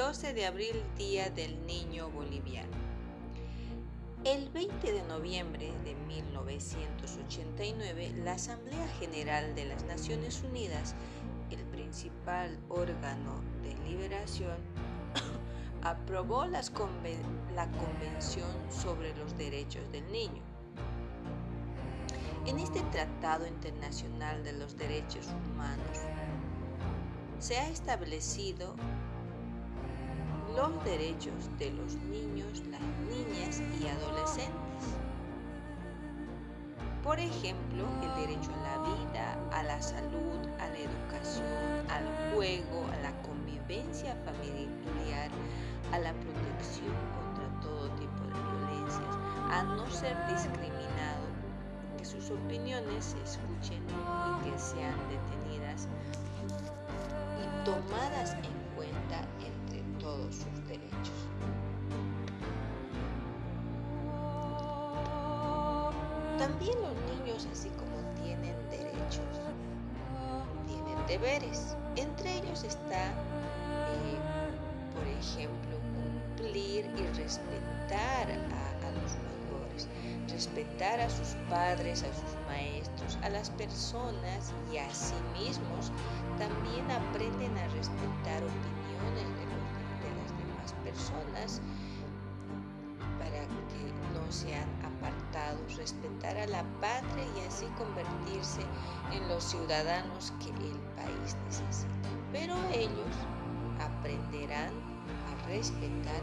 12 de abril, Día del Niño Boliviano. El 20 de noviembre de 1989, la Asamblea General de las Naciones Unidas, el principal órgano de liberación, aprobó la Convención sobre los Derechos del Niño. En este Tratado Internacional de los Derechos Humanos se ha establecido los derechos de los niños, las niñas y adolescentes. Por ejemplo, el derecho a la vida, a la salud, a la educación, al juego, a la convivencia familiar, a la protección contra todo tipo de violencias, a no ser discriminado, que sus opiniones se escuchen y que sean detenidas y tomadas en deberes. Entre ellos está, eh, por ejemplo, cumplir y respetar a, los mayores, respetar a sus padres, a sus maestros, a las personas y a sí mismos. También aprenden a respetar opiniones de, las demás personas para que no sean respetar a la patria y así convertirse en los ciudadanos que el país necesita. Pero ellos aprenderán a respetar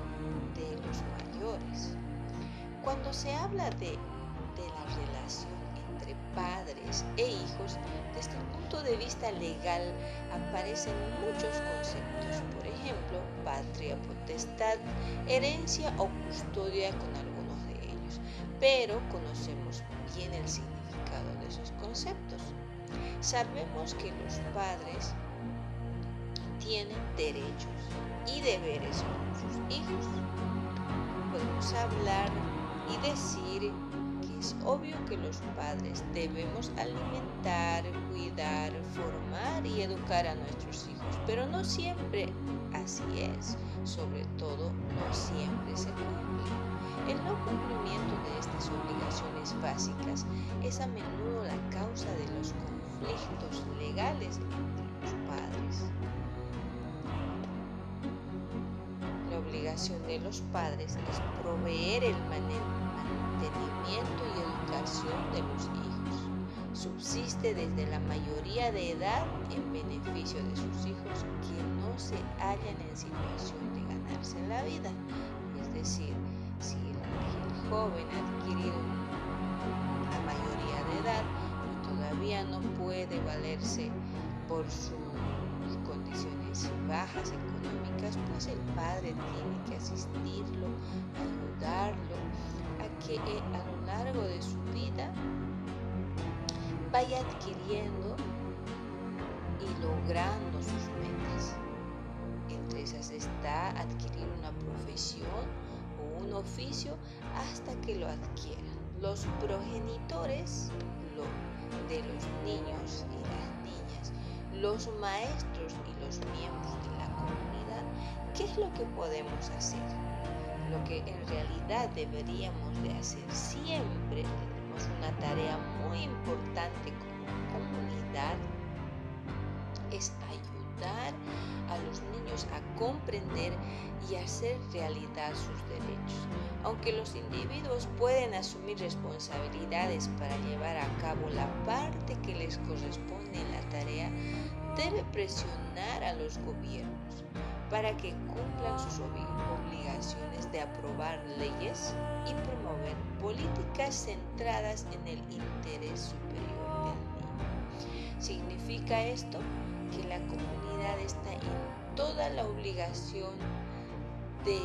de los mayores. Cuando se habla de, la relación entre padres e hijos, desde el punto de vista legal aparecen muchos conceptos, por ejemplo, patria, potestad, herencia o custodia con ellos, pero conocemos bien el significado de esos conceptos. Sabemos que los padres tienen derechos y deberes con sus hijos. Podemos hablar y decir es obvio que los padres debemos alimentar, cuidar, formar y educar a nuestros hijos, pero no siempre así es, sobre todo no siempre se cumple. El no cumplimiento de estas obligaciones básicas es a menudo la causa de los conflictos legales entre los padres. La obligación de los padres es proveer el mantenimiento y educación de los hijos. Subsiste desde la mayoría de edad en beneficio de sus hijos que no se hallan en situación de ganarse la vida. Es decir, si el, joven ha adquirido la mayoría de edad y todavía no puede valerse por sus condiciones bajas económicas, pues el padre tiene que asistirlo, ayudarlo que a lo largo de su vida vaya adquiriendo y logrando sus metas. Entre esas está adquirir una profesión o un oficio hasta que lo adquiera. Los progenitores de los niños y las niñas, los maestros y los miembros de la comunidad, ¿qué es lo que podemos hacer? Lo que en realidad deberíamos de hacer siempre, tenemos una tarea muy importante como comunidad, es ayudar a los niños a comprender y hacer realidad sus derechos. Aunque los individuos pueden asumir responsabilidades para llevar a cabo la parte que les corresponde en la tarea, debe presionar a los gobiernos para que cumplan sus obligaciones de aprobar leyes y promover políticas centradas en el interés superior del niño. ¿Significa esto? que la comunidad está en toda la obligación de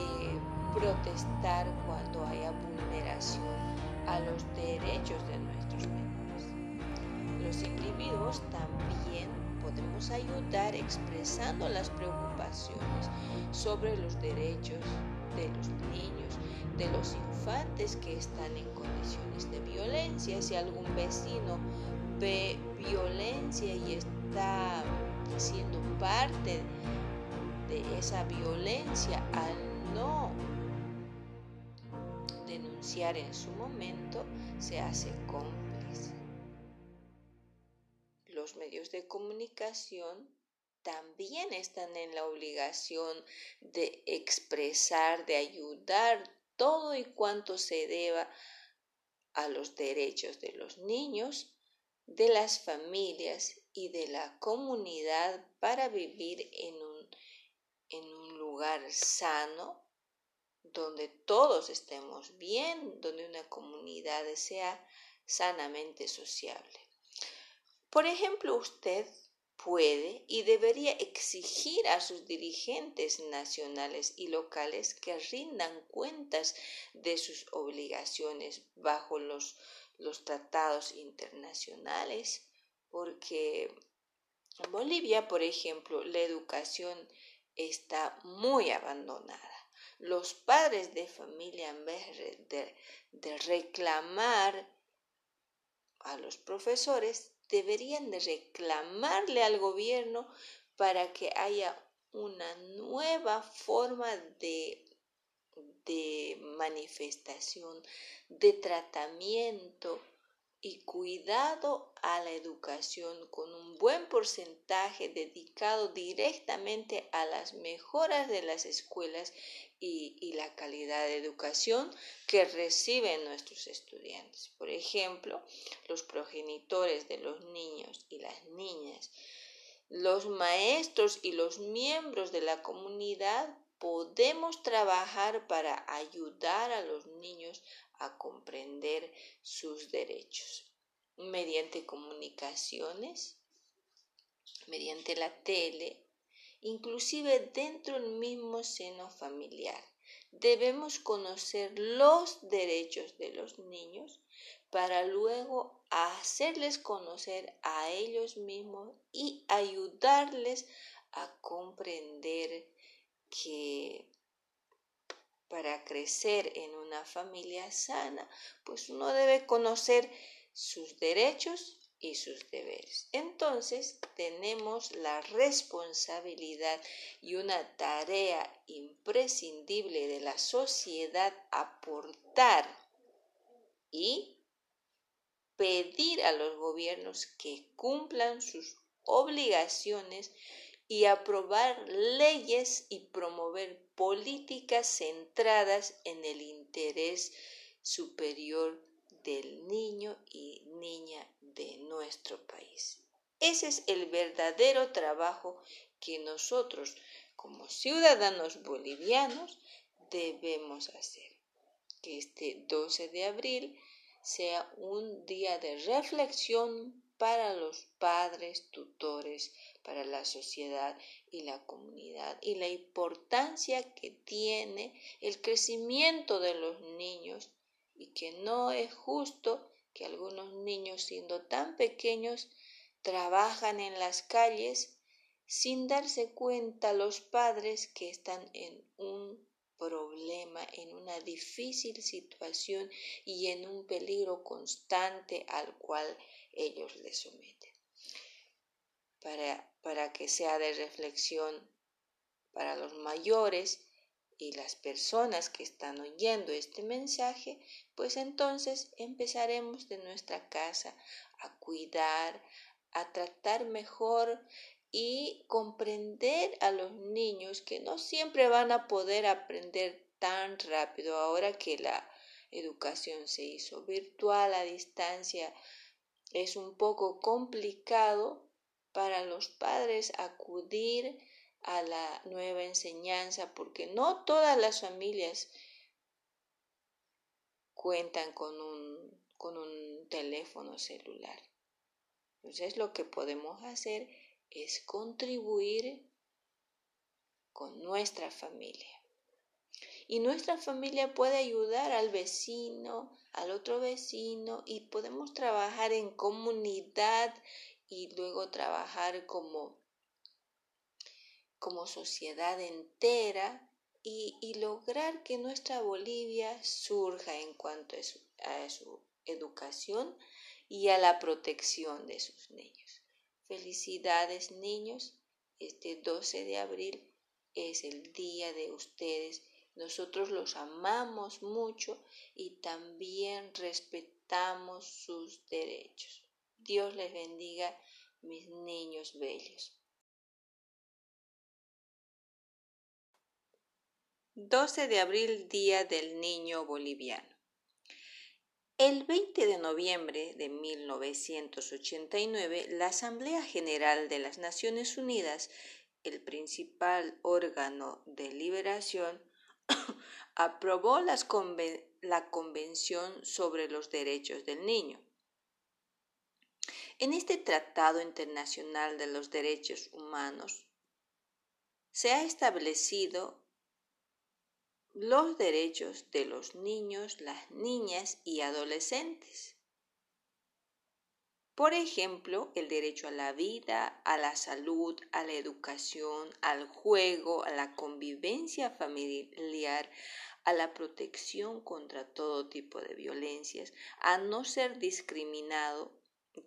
protestar cuando haya vulneración a los derechos de nuestros menores. Los individuos también podemos ayudar expresando las preocupaciones sobre los derechos de los niños, de los infantes que están en condiciones de violencia. Si algún vecino ve violencia y está siendo parte de esa violencia al no denunciar en su momento se hace cómplice. Los medios de comunicación también están en la obligación de expresar, de ayudar todo y cuanto se deba a los derechos de los niños, de las familias y de la comunidad para vivir en un, en un lugar sano, donde todos estemos bien, donde una comunidad sea sanamente sociable. Por ejemplo, usted puede y debería exigir a sus dirigentes nacionales y locales que rindan cuentas de sus obligaciones bajo los, los tratados internacionales, porque en Bolivia, por ejemplo, la educación está muy abandonada. Los padres de familia, en vez de, de reclamar a los profesores, deberían de reclamarle al gobierno para que haya una nueva forma de, de manifestación, de tratamiento y cuidado a la educación con un buen porcentaje dedicado directamente a las mejoras de las escuelas y, la calidad de educación que reciben nuestros estudiantes. Por ejemplo, los progenitores de los niños y las niñas, los maestros y los miembros de la comunidad podemos trabajar para ayudar a los niños a comprender sus derechos mediante comunicaciones, mediante la tele, inclusive dentro del mismo seno familiar. Debemos conocer los derechos de los niños para luego hacerles conocer a ellos mismos y ayudarles a comprender que para crecer en una familia sana, pues uno debe conocer sus derechos y sus deberes. Entonces tenemos la responsabilidad y una tarea imprescindible de la sociedad aportar y pedir a los gobiernos que cumplan sus obligaciones y aprobar leyes y promover políticas centradas en el interés superior del niño y niña de nuestro país. Ese es el verdadero trabajo que nosotros como ciudadanos bolivianos debemos hacer. Que este 12 de abril sea un día de reflexión para los padres, tutores, para la sociedad y la comunidad y la importancia que tiene el crecimiento de los niños y que no es justo que algunos niños siendo tan pequeños trabajan en las calles sin darse cuenta los padres que están en un problema, en una difícil situación y en un peligro constante al cual ellos les someten. Para, para que sea de reflexión para los mayores y las personas que están oyendo este mensaje, pues entonces empezaremos de nuestra casa a cuidar, a tratar mejor y comprender a los niños que no siempre van a poder aprender tan rápido ahora que la educación se hizo virtual a distancia. Es un poco complicado para los padres acudir a la nueva enseñanza porque no todas las familias cuentan con un, con un teléfono celular. Entonces lo que podemos hacer es contribuir con nuestra familia. Y nuestra familia puede ayudar al vecino, al otro vecino, y podemos trabajar en comunidad y luego trabajar como como sociedad entera y, lograr que nuestra Bolivia surja en cuanto a su, a su educación y a la protección de sus niños. Felicidades niños, este 12 de abril es el día de ustedes. Nosotros los amamos mucho y también respetamos sus derechos. Dios les bendiga, mis niños bellos. 12 de abril, Día del Niño Boliviano. El 20 de noviembre de 1989, la Asamblea General de las Naciones Unidas, el principal órgano de liberación, aprobó la Convención sobre los Derechos del Niño. En este Tratado Internacional de los Derechos Humanos se ha establecido los derechos de los niños, las niñas y adolescentes. Por ejemplo, el derecho a la vida, a la salud, a la educación, al juego, a la convivencia familiar, a la protección contra todo tipo de violencias, a no ser discriminado,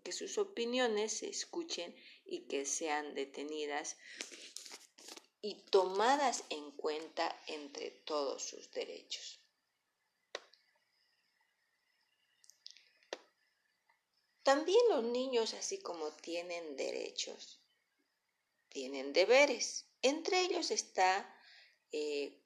que sus opiniones se escuchen y que sean detenidas y tomadas en cuenta entre todos sus derechos. También los niños, así como tienen derechos, tienen deberes. Entre ellos está, eh,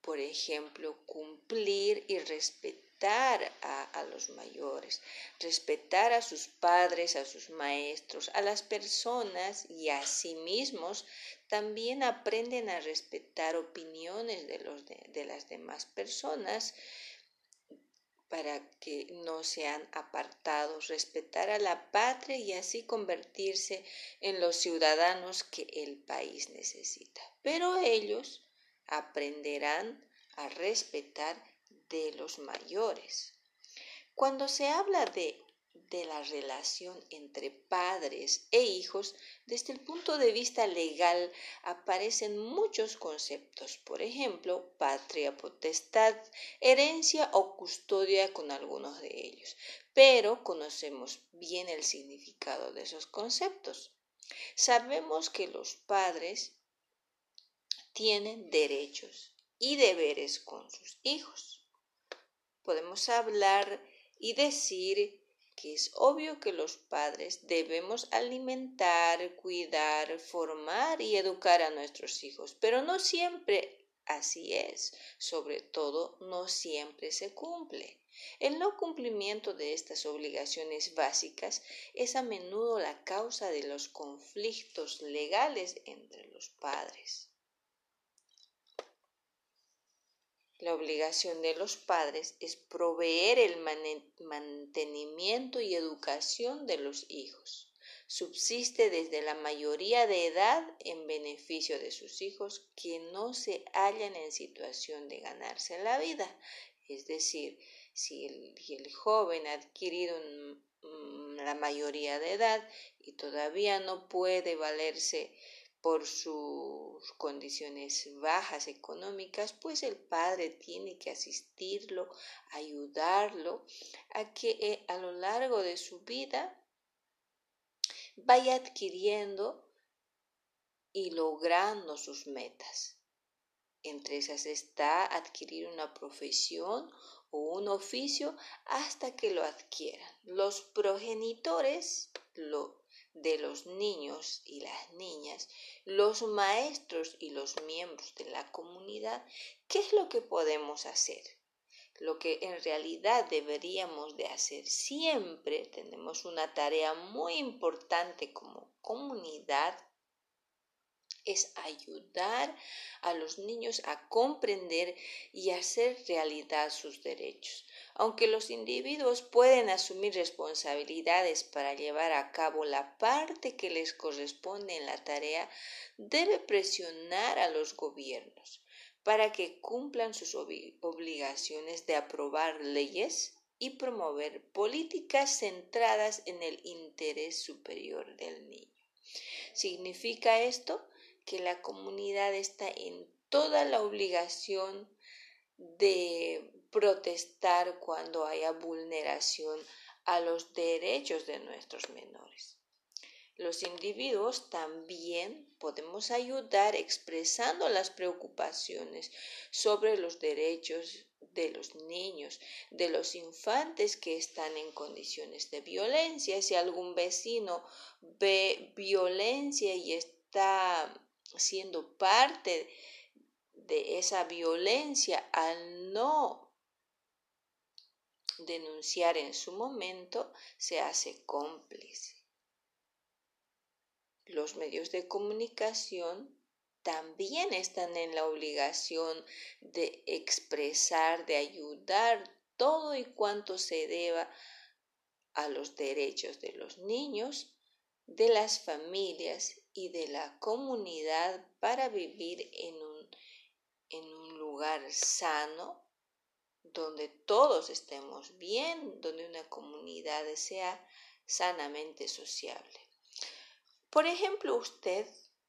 por ejemplo, cumplir y respetar a, los mayores, respetar a sus padres, a sus maestros, a las personas y a sí mismos, también aprenden a respetar opiniones de, los de las demás personas para que no sean apartados, respetar a la patria y así convertirse en los ciudadanos que el país necesita. Pero ellos aprenderán a respetar de los mayores. Cuando se habla de, de la relación entre padres e hijos, desde el punto de vista legal aparecen muchos conceptos, por ejemplo, patria, potestad, herencia o custodia con algunos de ellos, pero conocemos bien el significado de esos conceptos. Sabemos que los padres tienen derechos y deberes con sus hijos podemos hablar y decir que es obvio que los padres debemos alimentar, cuidar, formar y educar a nuestros hijos, pero no siempre así es, sobre todo no siempre se cumple. El no cumplimiento de estas obligaciones básicas es a menudo la causa de los conflictos legales entre los padres. La obligación de los padres es proveer el mantenimiento y educación de los hijos. Subsiste desde la mayoría de edad en beneficio de sus hijos que no se hallan en situación de ganarse la vida. Es decir, si el, joven ha adquirido la mayoría de edad y todavía no puede valerse por sus condiciones bajas económicas, pues el padre tiene que asistirlo, ayudarlo a que eh, a lo largo de su vida vaya adquiriendo y logrando sus metas. Entre esas está adquirir una profesión o un oficio hasta que lo adquieran. Los progenitores lo de los niños y las niñas, los maestros y los miembros de la comunidad, ¿qué es lo que podemos hacer? Lo que en realidad deberíamos de hacer siempre, tenemos una tarea muy importante como comunidad es ayudar a los niños a comprender y hacer realidad sus derechos. Aunque los individuos pueden asumir responsabilidades para llevar a cabo la parte que les corresponde en la tarea, debe presionar a los gobiernos para que cumplan sus obligaciones de aprobar leyes y promover políticas centradas en el interés superior del niño. ¿Significa esto? que la comunidad está en toda la obligación de protestar cuando haya vulneración a los derechos de nuestros menores. los individuos también podemos ayudar expresando las preocupaciones sobre los derechos de los niños, de los infantes que están en condiciones de violencia. Si algún vecino ve violencia y está siendo parte de esa violencia al no denunciar en su momento, se hace cómplice. Los medios de comunicación también están en la obligación de expresar, de ayudar todo y cuanto se deba a los derechos de los niños, de las familias y de la comunidad para vivir en un, en un lugar sano, donde todos estemos bien, donde una comunidad sea sanamente sociable. Por ejemplo, usted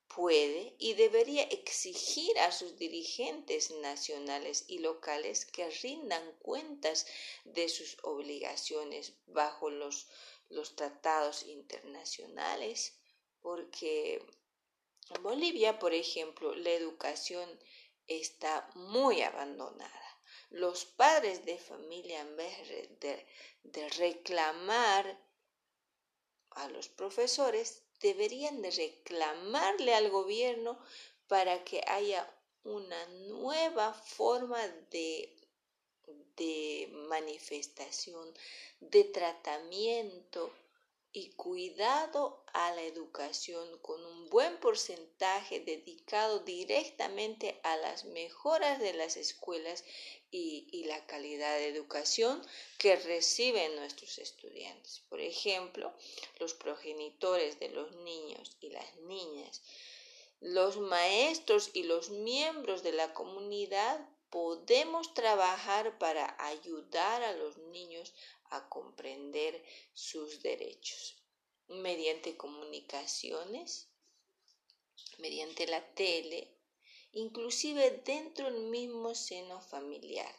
puede y debería exigir a sus dirigentes nacionales y locales que rindan cuentas de sus obligaciones bajo los, los tratados internacionales, porque en Bolivia, por ejemplo, la educación está muy abandonada. Los padres de familia, en vez de, reclamar a los profesores, deberían de reclamarle al gobierno para que haya una nueva forma de, de manifestación, de tratamiento y cuidado a la educación con un buen porcentaje dedicado directamente a las mejoras de las escuelas y, y, la calidad de educación que reciben nuestros estudiantes. Por ejemplo, los progenitores de los niños y las niñas, los maestros y los miembros de la comunidad podemos trabajar para ayudar a los niños a comprender sus derechos mediante comunicaciones, mediante la tele, inclusive dentro del mismo seno familiar.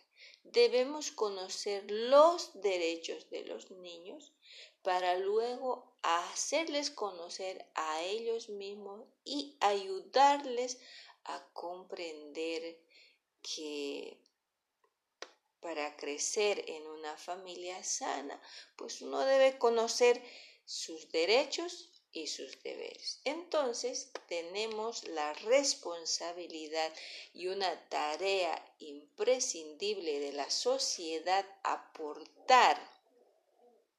Debemos conocer los derechos de los niños para luego hacerles conocer a ellos mismos y ayudarles a comprender que para crecer en una familia sana, pues uno debe conocer sus derechos y sus deberes. Entonces tenemos la responsabilidad y una tarea imprescindible de la sociedad aportar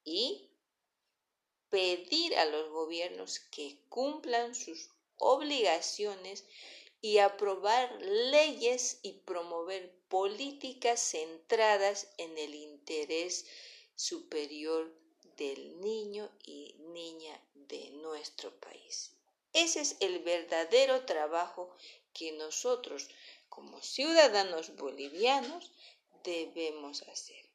y pedir a los gobiernos que cumplan sus obligaciones y aprobar leyes y promover políticas centradas en el interés superior del niño y niña de nuestro país. Ese es el verdadero trabajo que nosotros como ciudadanos bolivianos debemos hacer.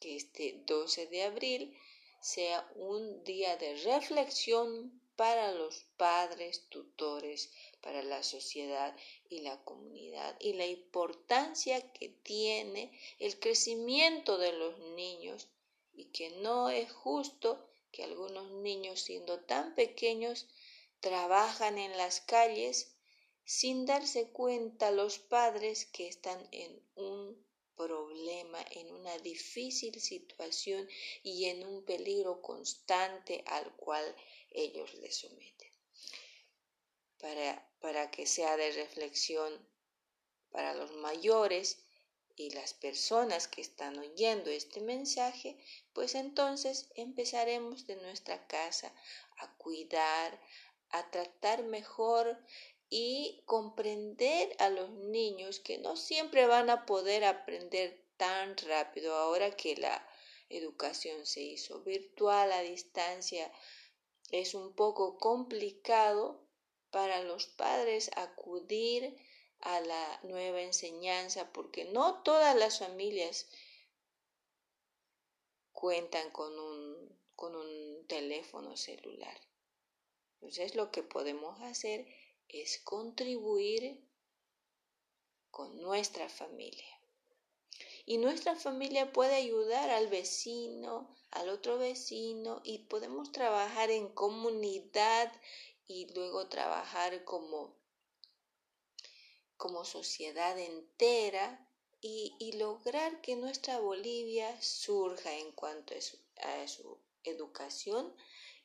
Que este 12 de abril sea un día de reflexión para los padres, tutores, para la sociedad y la comunidad y la importancia que tiene el crecimiento de los niños y que no es justo que algunos niños siendo tan pequeños trabajan en las calles sin darse cuenta los padres que están en un problema, en una difícil situación y en un peligro constante al cual ellos le someten. Para, para que sea de reflexión para los mayores y las personas que están oyendo este mensaje, pues entonces empezaremos de nuestra casa a cuidar, a tratar mejor y comprender a los niños que no siempre van a poder aprender tan rápido ahora que la educación se hizo virtual a distancia es un poco complicado para los padres acudir a la nueva enseñanza porque no todas las familias cuentan con un, con un teléfono celular. Entonces lo que podemos hacer es contribuir con nuestra familia. Y nuestra familia puede ayudar al vecino, al otro vecino y podemos trabajar en comunidad y luego trabajar como, como sociedad entera y, lograr que nuestra Bolivia surja en cuanto a su educación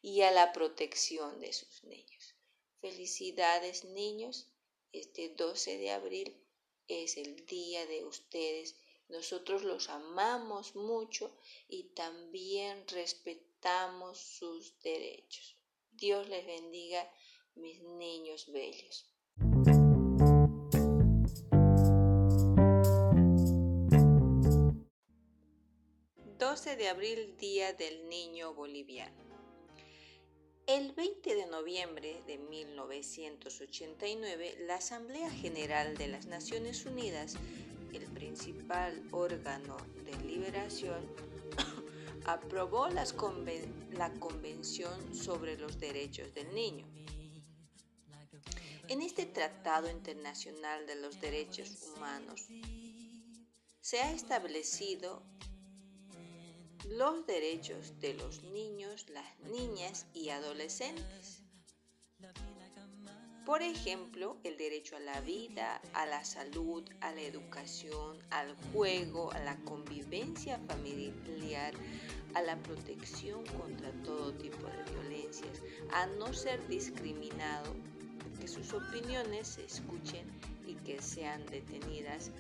y a la protección de sus niños. Felicidades niños, este 12 de abril es el día de ustedes. Nosotros los amamos mucho y también respetamos sus derechos. Dios les bendiga, mis niños bellos. 12 de abril, Día del Niño Boliviano. El 20 de noviembre de 1989, la Asamblea General de las Naciones Unidas, el principal órgano de liberación, aprobó la Convención sobre los Derechos del Niño. En este Tratado Internacional de los Derechos Humanos se ha establecido los derechos de los niños, las niñas y adolescentes. Por ejemplo, el derecho a la vida, a la salud, a la educación, al juego, a la convivencia familiar, a la protección contra todo tipo de violencias, a no ser discriminado, que sus opiniones se escuchen y que sean detenidas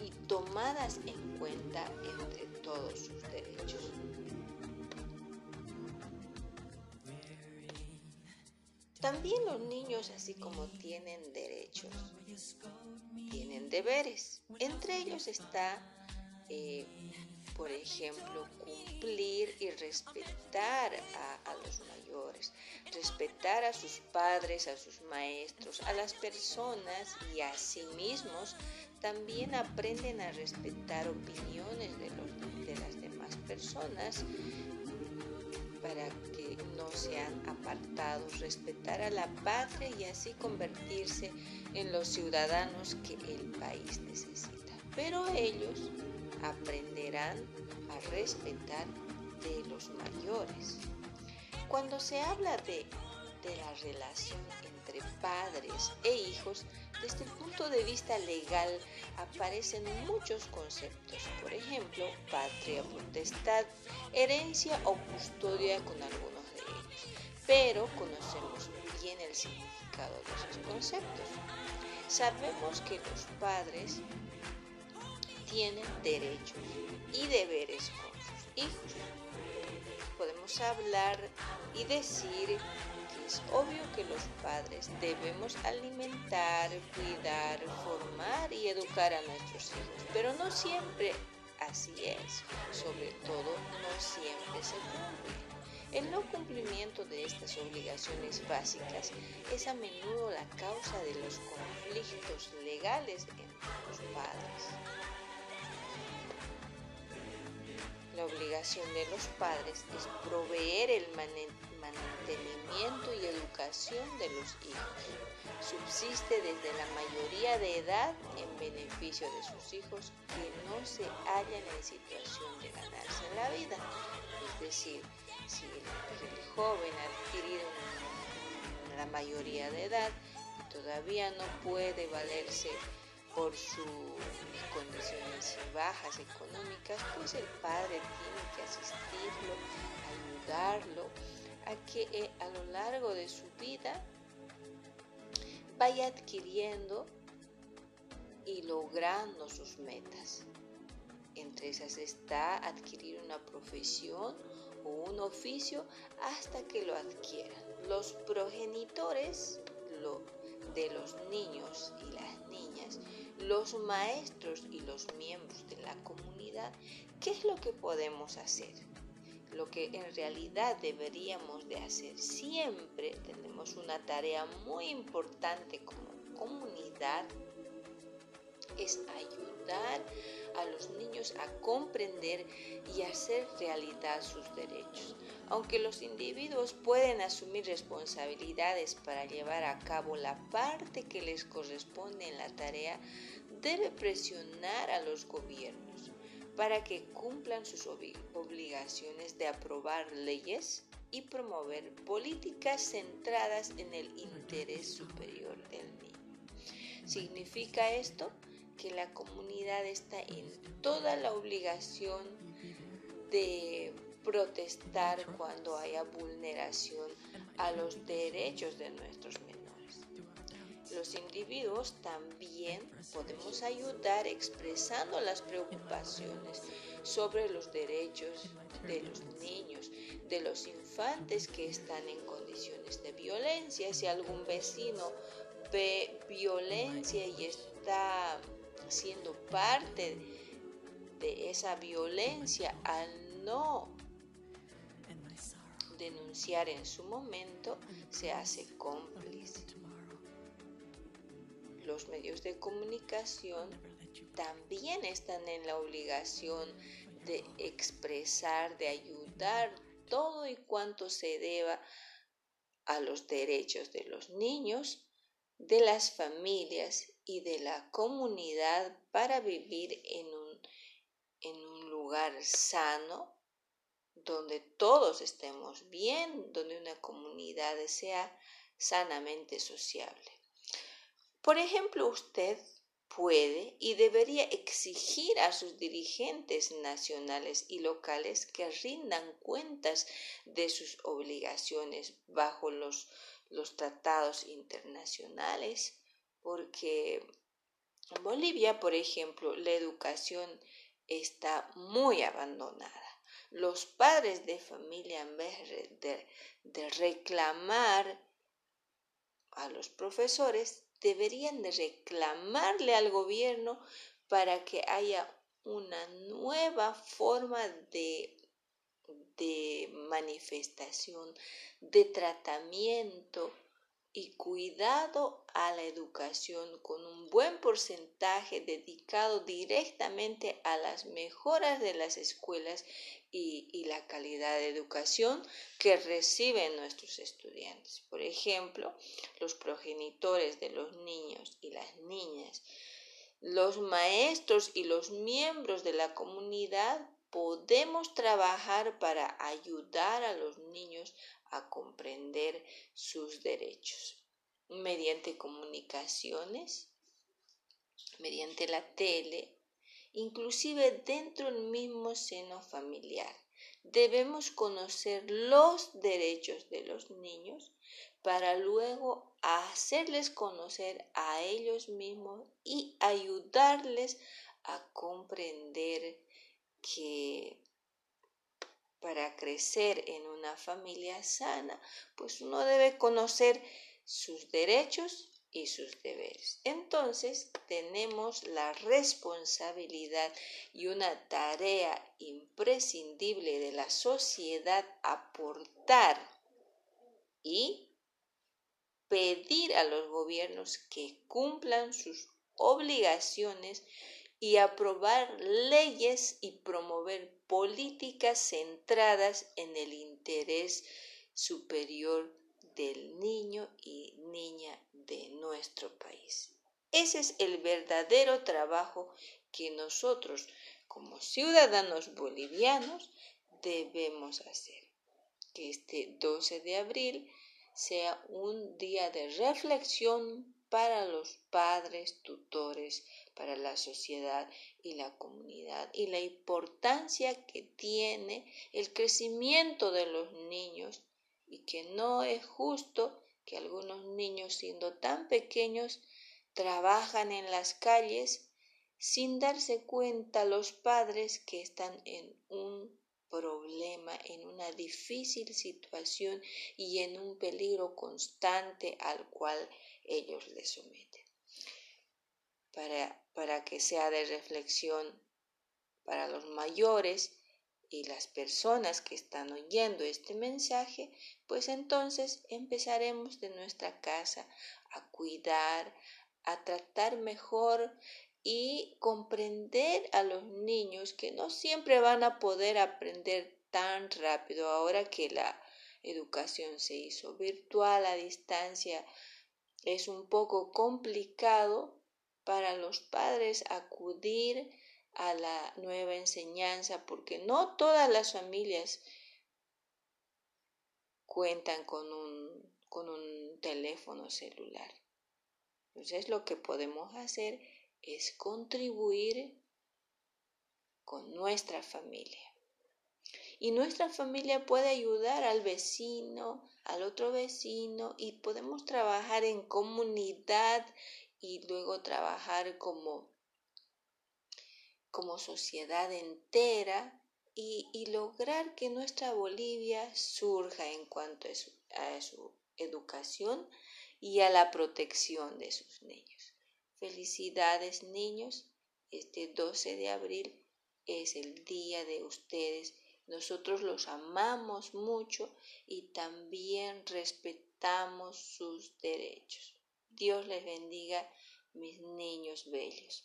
y tomadas en cuenta entre todos sus derechos. También los niños, así como tienen derechos, tienen deberes. Entre ellos está, eh, por ejemplo, cumplir y respetar a, los mayores, respetar a sus padres, a sus maestros, a las personas y a sí mismos también aprenden a respetar opiniones de, las demás personas para que no sean apartados, respetar a la patria y así convertirse en los ciudadanos que el país necesita. Pero ellos aprenderán a respetar de los mayores. Cuando se habla de, de la relación entre padres e hijos, desde el punto de vista legal aparecen muchos conceptos, por ejemplo, patria, potestad, herencia o custodia con algunos de ellos, pero conocemos bien el significado de esos conceptos. Sabemos que los padres tienen derechos y deberes con sus hijos. Podemos hablar y decir es obvio que los padres debemos alimentar, cuidar, formar y educar a nuestros hijos, pero no siempre así es, sobre todo no siempre se cumple. El no cumplimiento de estas obligaciones básicas es a menudo la causa de los conflictos legales entre los padres. La obligación de los padres es proveer el mantenimiento y educación de los hijos. Subsiste desde la mayoría de edad en beneficio de sus hijos que no se hallan en situación de ganarse la vida. Es decir, si el, joven ha adquirido la mayoría de edad y todavía no puede valerse por sus condiciones bajas económicas, pues el padre tiene que asistirlo, ayudarlo a que eh, a lo largo de su vida vaya adquiriendo y logrando sus metas. Entre esas está adquirir una profesión o un oficio hasta que lo adquieran. Los progenitores de los niños y las niñas los maestros y los miembros de la comunidad, ¿qué es lo que podemos hacer? Lo que en realidad deberíamos de hacer siempre, tenemos una tarea muy importante como comunidad es ayudar a los niños a comprender y hacer realidad sus derechos. Aunque los individuos pueden asumir responsabilidades para llevar a cabo la parte que les corresponde en la tarea, debe presionar a los gobiernos para que cumplan sus obligaciones de aprobar leyes y promover políticas centradas en el interés superior del niño. ¿Significa esto? Que la comunidad está en toda la obligación de protestar cuando haya vulneración a los derechos de nuestros menores. Los individuos también podemos ayudar expresando las preocupaciones sobre los derechos de los niños, de los infantes que están en condiciones de violencia. Si algún vecino ve violencia y está siendo parte de esa violencia al no denunciar en su momento, se hace cómplice. Los medios de comunicación también están en la obligación de expresar, de ayudar todo y cuanto se deba a los derechos de los niños de las familias y de la comunidad para vivir en un, en un lugar sano, donde todos estemos bien, donde una comunidad sea sanamente sociable. Por ejemplo, usted puede y debería exigir a sus dirigentes nacionales y locales que rindan cuentas de sus obligaciones bajo los los tratados internacionales, porque en Bolivia, por ejemplo, la educación está muy abandonada. Los padres de familia, en vez de, de reclamar a los profesores, deberían de reclamarle al gobierno para que haya una nueva forma de de manifestación, de tratamiento y cuidado a la educación con un buen porcentaje dedicado directamente a las mejoras de las escuelas y, y, la calidad de educación que reciben nuestros estudiantes. Por ejemplo, los progenitores de los niños y las niñas, los maestros y los miembros de la comunidad podemos trabajar para ayudar a los niños a comprender sus derechos mediante comunicaciones, mediante la tele, inclusive dentro del mismo seno familiar. Debemos conocer los derechos de los niños para luego hacerles conocer a ellos mismos y ayudarles a comprender que para crecer en una familia sana, pues uno debe conocer sus derechos y sus deberes. Entonces tenemos la responsabilidad y una tarea imprescindible de la sociedad aportar y pedir a los gobiernos que cumplan sus obligaciones y aprobar leyes y promover políticas centradas en el interés superior del niño y niña de nuestro país. Ese es el verdadero trabajo que nosotros como ciudadanos bolivianos debemos hacer. Que este 12 de abril sea un día de reflexión para los padres, tutores, para la sociedad y la comunidad y la importancia que tiene el crecimiento de los niños y que no es justo que algunos niños siendo tan pequeños trabajan en las calles sin darse cuenta los padres que están en un problema, en una difícil situación y en un peligro constante al cual ellos le someten. Para, para que sea de reflexión para los mayores y las personas que están oyendo este mensaje, pues entonces empezaremos de nuestra casa a cuidar, a tratar mejor y comprender a los niños que no siempre van a poder aprender tan rápido ahora que la educación se hizo virtual a distancia es un poco complicado para los padres acudir a la nueva enseñanza porque no todas las familias cuentan con un, con un teléfono celular. Entonces lo que podemos hacer es contribuir con nuestra familia. Y nuestra familia puede ayudar al vecino, al otro vecino y podemos trabajar en comunidad y luego trabajar como, como sociedad entera y, lograr que nuestra Bolivia surja en cuanto a su, a su educación y a la protección de sus niños. Felicidades niños, este 12 de abril es el día de ustedes. Nosotros los amamos mucho y también respetamos sus derechos. Dios les bendiga, mis niños bellos.